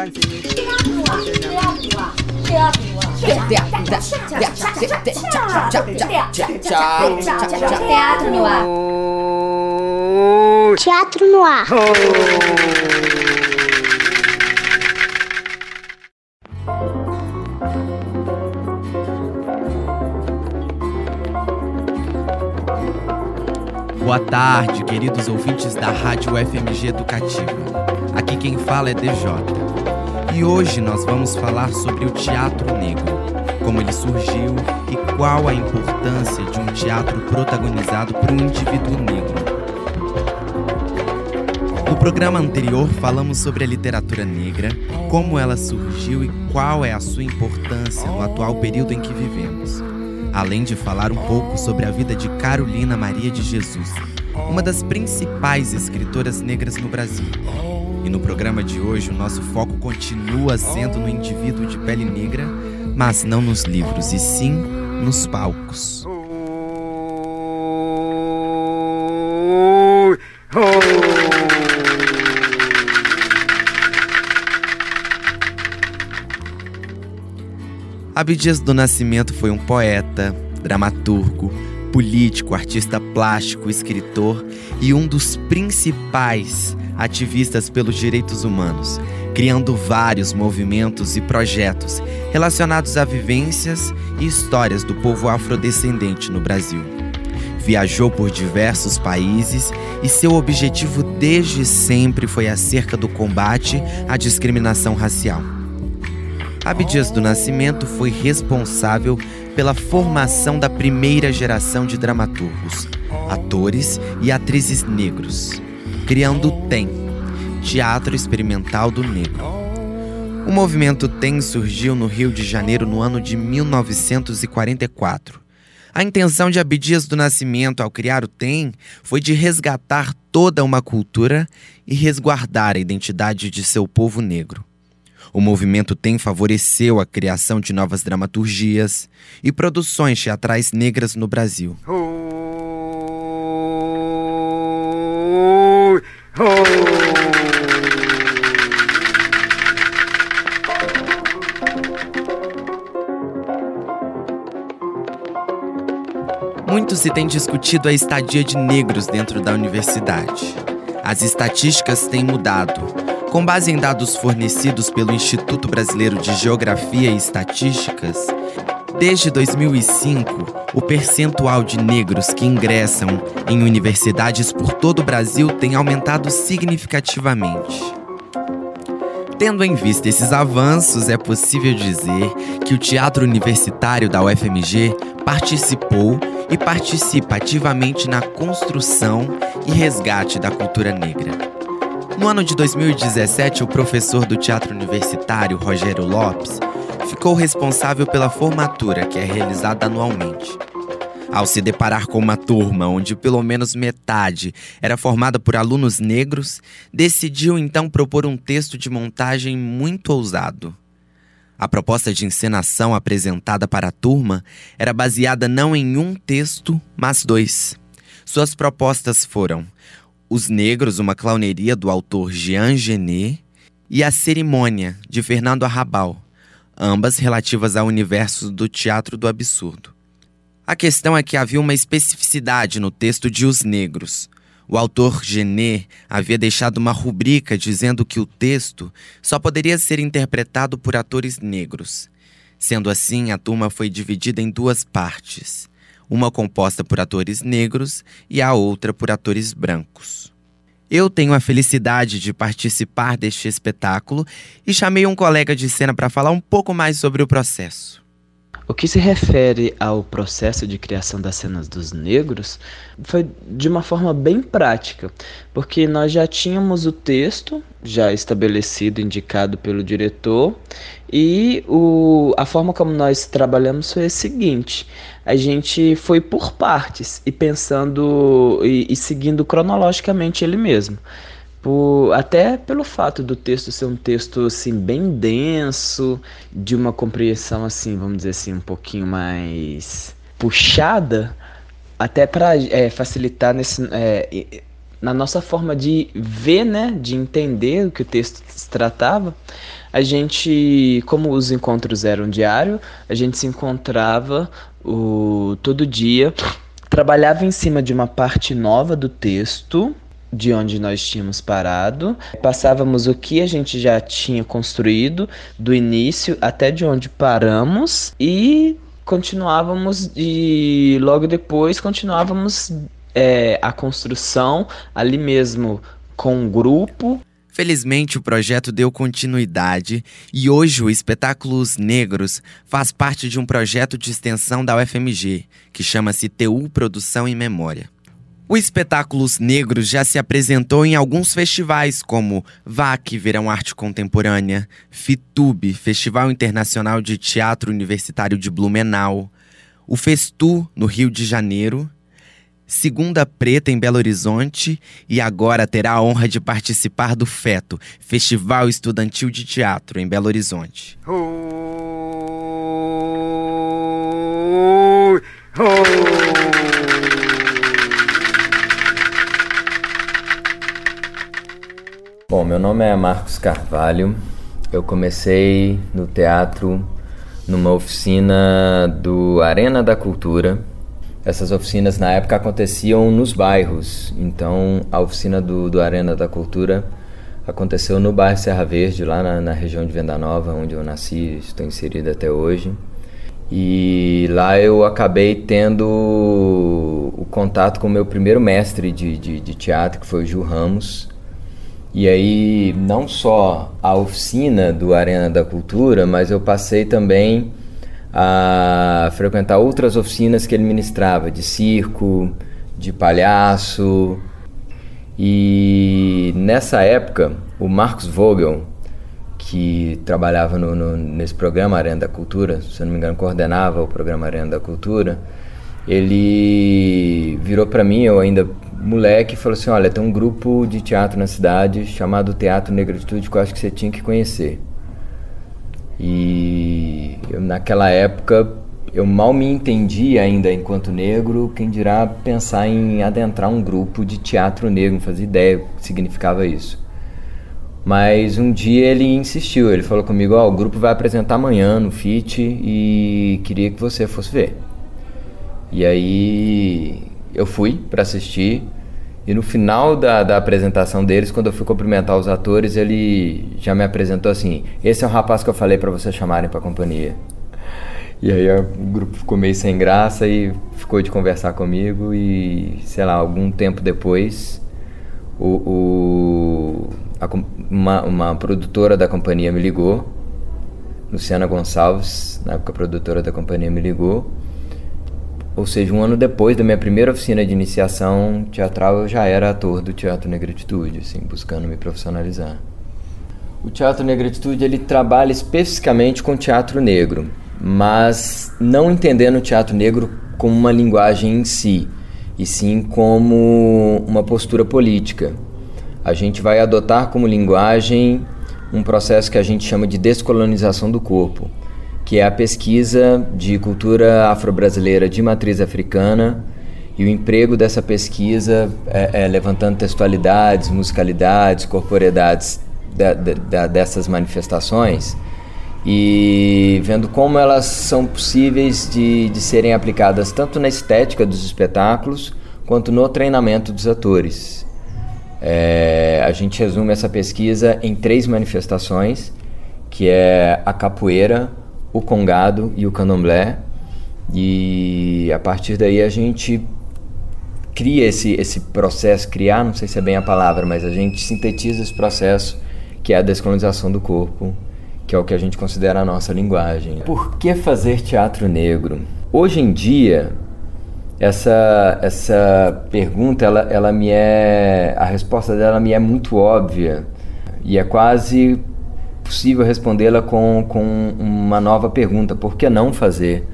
Teatro no ar. Teatro no ar. Boa tarde, queridos ouvintes da Rádio FMG Educativa. Aqui quem fala é DJ. E hoje nós vamos falar sobre o teatro negro, como ele surgiu e qual a importância de um teatro protagonizado por um indivíduo negro. No programa anterior falamos sobre a literatura negra, como ela surgiu e qual é a sua importância no atual período em que vivemos além de falar um pouco sobre a vida de Carolina Maria de Jesus, uma das principais escritoras negras no Brasil. E no programa de hoje, o nosso foco continua sendo no indivíduo de pele negra, mas não nos livros, e sim nos palcos. Abdias do Nascimento foi um poeta, dramaturgo, político, artista plástico, escritor e um dos principais ativistas pelos direitos humanos, criando vários movimentos e projetos relacionados a vivências e histórias do povo afrodescendente no Brasil. Viajou por diversos países e seu objetivo desde sempre foi acerca do combate à discriminação racial. Abdias do Nascimento foi responsável pela formação da primeira geração de dramaturgos, atores e atrizes negros, criando o TEM, Teatro Experimental do Negro. O movimento TEM surgiu no Rio de Janeiro no ano de 1944. A intenção de Abdias do Nascimento ao criar o TEM foi de resgatar toda uma cultura e resguardar a identidade de seu povo negro. O movimento tem favoreceu a criação de novas dramaturgias e produções teatrais negras no Brasil. Muito se tem discutido a estadia de negros dentro da universidade. As estatísticas têm mudado, com base em dados fornecidos pelo Instituto Brasileiro de Geografia e Estatísticas, desde 2005, o percentual de negros que ingressam em universidades por todo o Brasil tem aumentado significativamente. Tendo em vista esses avanços, é possível dizer que o Teatro Universitário da UFMG participou e participa ativamente na construção e resgate da cultura negra. No ano de 2017, o professor do teatro universitário, Rogério Lopes, ficou responsável pela formatura, que é realizada anualmente. Ao se deparar com uma turma onde pelo menos metade era formada por alunos negros, decidiu então propor um texto de montagem muito ousado. A proposta de encenação apresentada para a turma era baseada não em um texto, mas dois. Suas propostas foram os Negros, uma clowneria do autor Jean Genet, e A Cerimônia, de Fernando Arrabal, ambas relativas ao universo do teatro do absurdo. A questão é que havia uma especificidade no texto de Os Negros. O autor Genet havia deixado uma rubrica dizendo que o texto só poderia ser interpretado por atores negros. Sendo assim, a turma foi dividida em duas partes uma composta por atores negros e a outra por atores brancos. Eu tenho a felicidade de participar deste espetáculo e chamei um colega de cena para falar um pouco mais sobre o processo. O que se refere ao processo de criação das cenas dos negros foi de uma forma bem prática, porque nós já tínhamos o texto já estabelecido, indicado pelo diretor, e o, a forma como nós trabalhamos foi a seguinte: a gente foi por partes e pensando e, e seguindo cronologicamente ele mesmo. Por, até pelo fato do texto ser um texto assim bem denso, de uma compreensão assim, vamos dizer assim, um pouquinho mais puxada, até para é, facilitar nesse, é, na nossa forma de ver, né, de entender o que o texto se tratava, a gente, como os encontros eram diários, a gente se encontrava o, todo dia, trabalhava em cima de uma parte nova do texto, de onde nós tínhamos parado, passávamos o que a gente já tinha construído, do início até de onde paramos, e continuávamos e logo depois continuávamos é, a construção ali mesmo com um grupo. Felizmente o projeto deu continuidade e hoje o Espetáculos Negros faz parte de um projeto de extensão da UFMG, que chama-se TU Produção e Memória. O Espetáculos Negros já se apresentou em alguns festivais, como VAC, Verão Arte Contemporânea, FITUB, Festival Internacional de Teatro Universitário de Blumenau, o Festu, no Rio de Janeiro, Segunda Preta em Belo Horizonte e agora terá a honra de participar do FETO, Festival Estudantil de Teatro em Belo Horizonte. Oh. Bom, meu nome é Marcos Carvalho. Eu comecei no teatro numa oficina do Arena da Cultura. Essas oficinas na época aconteciam nos bairros, então a oficina do, do Arena da Cultura aconteceu no bairro Serra Verde, lá na, na região de Venda Nova, onde eu nasci, estou inserido até hoje. E lá eu acabei tendo o contato com o meu primeiro mestre de, de, de teatro, que foi o Gil Ramos e aí, não só a oficina do Arena da Cultura, mas eu passei também a frequentar outras oficinas que ele ministrava, de circo, de palhaço. E nessa época, o Marcos Vogel, que trabalhava no, no, nesse programa Arena da Cultura, se eu não me engano, coordenava o programa Arena da Cultura, ele virou para mim, eu ainda moleque, falou assim: Olha, tem um grupo de teatro na cidade chamado Teatro Negritude que eu acho que você tinha que conhecer. E eu, naquela época eu mal me entendia ainda enquanto negro, quem dirá pensar em adentrar um grupo de teatro negro, não fazia ideia o que significava isso. Mas um dia ele insistiu, ele falou comigo: Ó, oh, o grupo vai apresentar amanhã no FIT e queria que você fosse ver. E aí eu fui para assistir. E no final da, da apresentação deles, quando eu fui cumprimentar os atores, ele já me apresentou assim: Esse é o rapaz que eu falei para vocês chamarem para companhia. E aí o grupo ficou meio sem graça e ficou de conversar comigo. E sei lá, algum tempo depois, o, o a, uma, uma produtora da companhia me ligou, Luciana Gonçalves, na época produtora da companhia, me ligou ou seja, um ano depois da minha primeira oficina de iniciação teatral, eu já era ator do Teatro Negritude, assim, buscando me profissionalizar. O Teatro Negritude ele trabalha especificamente com teatro negro, mas não entendendo o teatro negro como uma linguagem em si, e sim como uma postura política. A gente vai adotar como linguagem um processo que a gente chama de descolonização do corpo que é a pesquisa de cultura afro-brasileira de matriz africana e o emprego dessa pesquisa é, é, levantando textualidades, musicalidades, corporeidades da, da, dessas manifestações e vendo como elas são possíveis de, de serem aplicadas tanto na estética dos espetáculos quanto no treinamento dos atores. É, a gente resume essa pesquisa em três manifestações, que é a capoeira, o congado e o candomblé. E a partir daí a gente cria esse, esse processo, criar, não sei se é bem a palavra, mas a gente sintetiza esse processo que é a descolonização do corpo, que é o que a gente considera a nossa linguagem. Por que fazer teatro negro? Hoje em dia, essa, essa pergunta, ela, ela me é. A resposta dela me é muito óbvia e é quase possível respondê-la com, com uma nova pergunta: por que não fazer?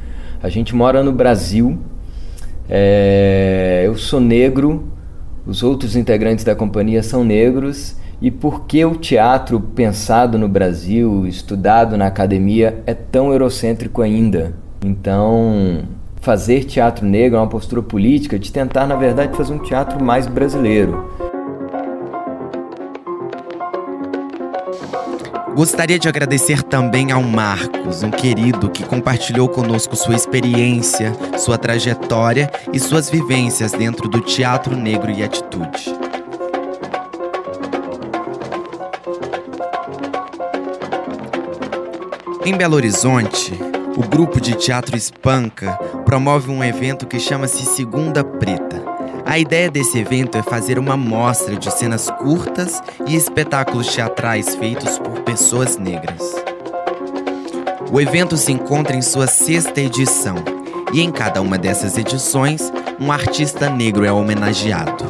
A gente mora no Brasil, é, eu sou negro, os outros integrantes da companhia são negros, e por que o teatro pensado no Brasil, estudado na academia, é tão eurocêntrico ainda? Então, fazer teatro negro é uma postura política de tentar, na verdade, fazer um teatro mais brasileiro. Gostaria de agradecer também ao Marcos, um querido que compartilhou conosco sua experiência, sua trajetória e suas vivências dentro do Teatro Negro e Atitude. Em Belo Horizonte, o grupo de teatro Espanca promove um evento que chama-se Segunda Preta. A ideia desse evento é fazer uma mostra de cenas curtas e espetáculos teatrais feitos por pessoas negras. O evento se encontra em sua sexta edição e em cada uma dessas edições, um artista negro é homenageado.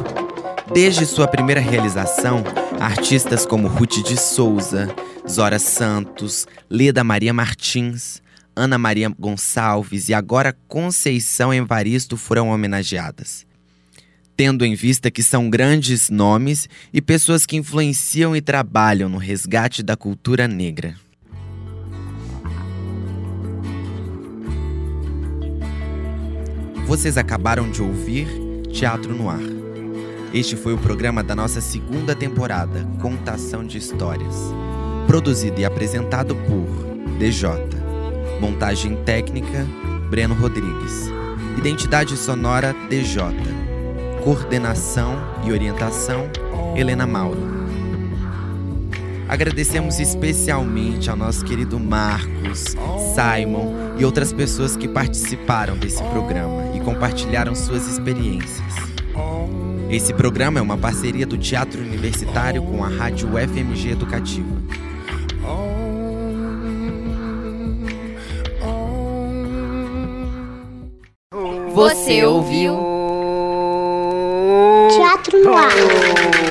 Desde sua primeira realização, artistas como Ruth de Souza, Zora Santos, Leda Maria Martins, Ana Maria Gonçalves e agora Conceição Evaristo foram homenageadas tendo em vista que são grandes nomes e pessoas que influenciam e trabalham no resgate da cultura negra. Vocês acabaram de ouvir Teatro no Ar. Este foi o programa da nossa segunda temporada, Contação de Histórias. Produzido e apresentado por DJ. Montagem técnica, Breno Rodrigues. Identidade sonora, DJ. Coordenação e orientação, Helena Mauro. Agradecemos especialmente ao nosso querido Marcos, Simon e outras pessoas que participaram desse programa e compartilharam suas experiências. Esse programa é uma parceria do Teatro Universitário com a Rádio FMG Educativa. Você ouviu? Teatro no ar.